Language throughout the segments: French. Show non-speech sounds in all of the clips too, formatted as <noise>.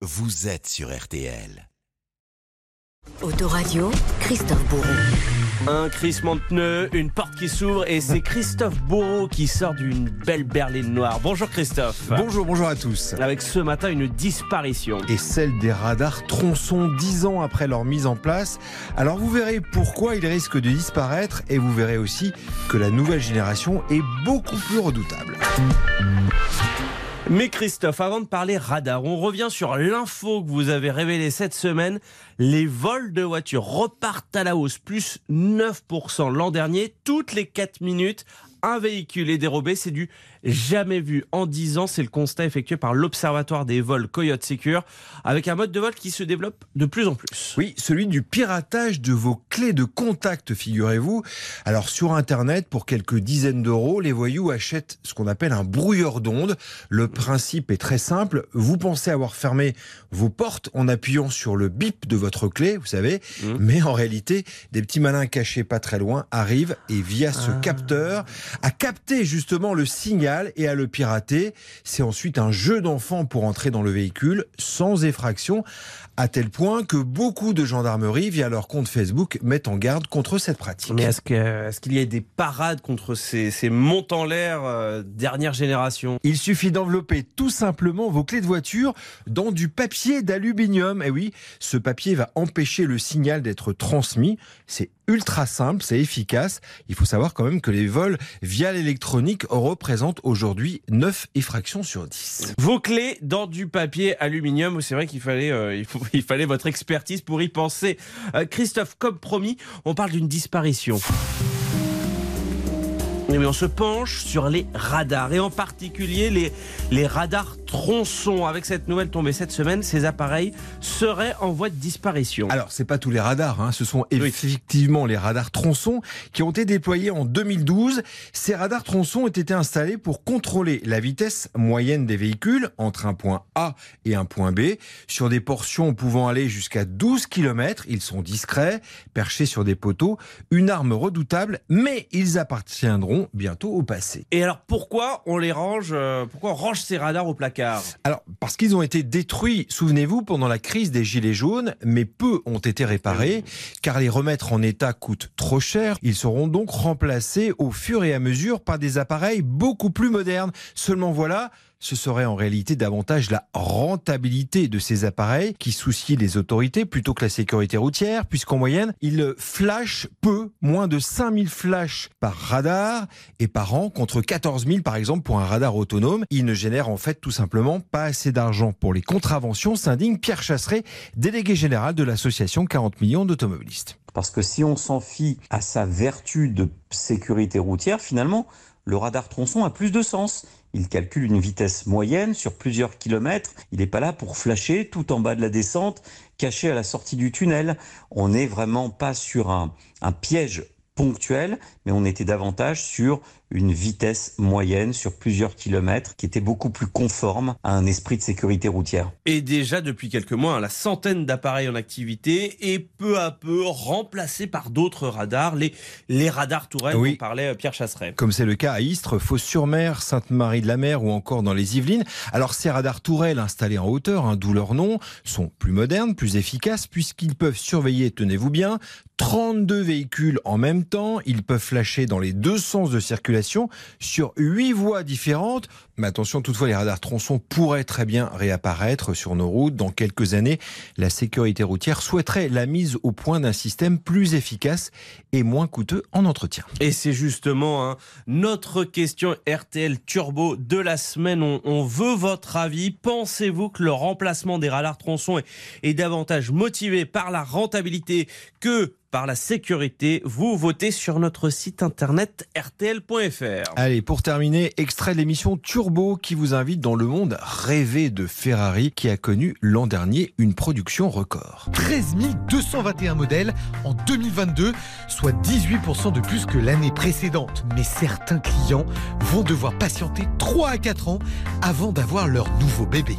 vous êtes sur RTL. Autoradio, Christophe Bourreau. Un crissement de pneus, une porte qui s'ouvre et c'est Christophe Bourreau qui sort d'une belle berline noire. Bonjour Christophe. Bonjour, bonjour à tous. Avec ce matin une disparition. Et celle des radars tronçons dix ans après leur mise en place. Alors vous verrez pourquoi ils risquent de disparaître et vous verrez aussi que la nouvelle génération est beaucoup plus redoutable. Mais Christophe, avant de parler radar, on revient sur l'info que vous avez révélée cette semaine. Les vols de voitures repartent à la hausse, plus 9% l'an dernier, toutes les 4 minutes un véhicule est dérobé. C'est du jamais vu en 10 ans. C'est le constat effectué par l'Observatoire des vols Coyote Secure, avec un mode de vol qui se développe de plus en plus. Oui, celui du piratage de vos clés de contact, figurez-vous. Alors sur Internet, pour quelques dizaines d'euros, les voyous achètent ce qu'on appelle un brouilleur d'ondes. Le principe est très simple. Vous pensez avoir fermé vos portes en appuyant sur le bip de votre clé, vous savez, mmh. mais en réalité, des petits malins cachés pas très loin arrivent et via ce ah. capteur, à capter justement le signal et à le pirater. C'est ensuite un jeu d'enfant pour entrer dans le véhicule sans effraction, à tel point que beaucoup de gendarmeries, via leur compte Facebook, mettent en garde contre cette pratique. Mais est-ce qu'il y a des parades contre ces, ces montants en l'air euh, dernière génération? Il suffit d'envelopper tout simplement vos clés de voiture dans du papier d'aluminium. Et oui, ce papier va empêcher le signal d'être transmis. C'est ultra simple, c'est efficace. Il faut savoir quand même que les vols via l'électronique représentent aujourd'hui 9 effractions sur 10. Vos clés dans du papier aluminium, c'est vrai qu'il fallait, euh, <laughs> votre expertise pour y penser. Euh, Christophe, comme promis, on parle d'une disparition. Mais on se penche sur les radars et en particulier les radars tronçons. Avec cette nouvelle tombée cette semaine, ces appareils seraient en voie de disparition. Alors, c'est pas tous les radars, hein. ce sont effectivement les radars tronçons qui ont été déployés en 2012. Ces radars tronçons ont été installés pour contrôler la vitesse moyenne des véhicules entre un point A et un point B sur des portions pouvant aller jusqu'à 12 km. Ils sont discrets, perchés sur des poteaux, une arme redoutable, mais ils appartiendront bientôt au passé. Et alors pourquoi on les range euh, Pourquoi on range ces radars au placard? Alors parce qu'ils ont été détruits, souvenez-vous, pendant la crise des gilets jaunes, mais peu ont été réparés, car les remettre en état coûte trop cher. Ils seront donc remplacés au fur et à mesure par des appareils beaucoup plus modernes. Seulement voilà, ce serait en réalité davantage la rentabilité de ces appareils qui soucient les autorités plutôt que la sécurité routière, puisqu'en moyenne, ils flashent peu, moins de 5000 flashs par radar et par an, contre 14 000 par exemple pour un radar autonome. Ils ne génèrent en fait tout simplement pas assez d'argent pour les contraventions, s'indigne Pierre Chasseret, délégué général de l'association 40 millions d'automobilistes. Parce que si on s'en fie à sa vertu de sécurité routière, finalement, le radar tronçon a plus de sens. Il calcule une vitesse moyenne sur plusieurs kilomètres. Il n'est pas là pour flasher tout en bas de la descente, caché à la sortie du tunnel. On n'est vraiment pas sur un, piège ponctuel, mais on était davantage sur une vitesse moyenne sur plusieurs kilomètres qui était beaucoup plus conforme à un esprit de sécurité routière. Et déjà depuis quelques mois, hein, la centaine d'appareils en activité est peu à peu remplacée par d'autres radars, les, les radars tourelles dont parlait euh, Pierre Chasseret. Comme c'est le cas à Istres, Fos-sur-Mer, Sainte-Marie-de-la-Mer ou encore dans les Yvelines. Alors ces radars tourelles installés en hauteur, hein, d'où leur nom, sont plus modernes, plus efficaces puisqu'ils peuvent surveiller, tenez-vous bien, 32 véhicules en même temps. Ils peuvent flasher dans les deux sens de circulation sur huit voies différentes. Mais attention, toutefois, les radars tronçons pourraient très bien réapparaître sur nos routes. Dans quelques années, la sécurité routière souhaiterait la mise au point d'un système plus efficace et moins coûteux en entretien. Et c'est justement hein, notre question RTL Turbo de la semaine. On, veut votre avis. Pensez-vous que le remplacement des radars tronçons est davantage motivé par la rentabilité que par la sécurité? Vous votez sur notre site internet rtl.fr. Allez, pour terminer, extrait de l'émission Turbo qui vous invite dans le monde rêvé de Ferrari qui a connu l'an dernier une production record. 13 221 modèles en 2022, soit 18% de plus que l'année précédente. Mais certains clients vont devoir patienter 3 à 4 ans avant d'avoir leur nouveau bébé.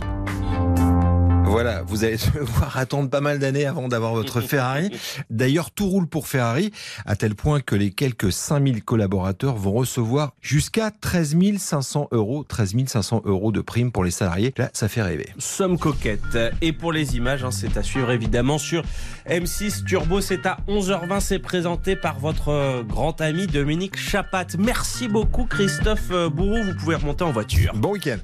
Voilà, vous allez <laughs> devoir attendre pas mal d'années avant d'avoir votre <laughs> Ferrari. D'ailleurs, tout roule pour Ferrari, à tel point que les quelques 5000 collaborateurs vont recevoir jusqu'à 13 500 euros, 13 500 euros de prime pour les salariés. Là, ça fait rêver. Somme coquette. Et pour les images, hein, c'est à suivre évidemment sur M6 Turbo. C'est à 11h20. C'est présenté par votre euh, grand ami Dominique Chapat. Merci beaucoup Christophe euh, Bourreau. Vous pouvez remonter en voiture. Bon week-end.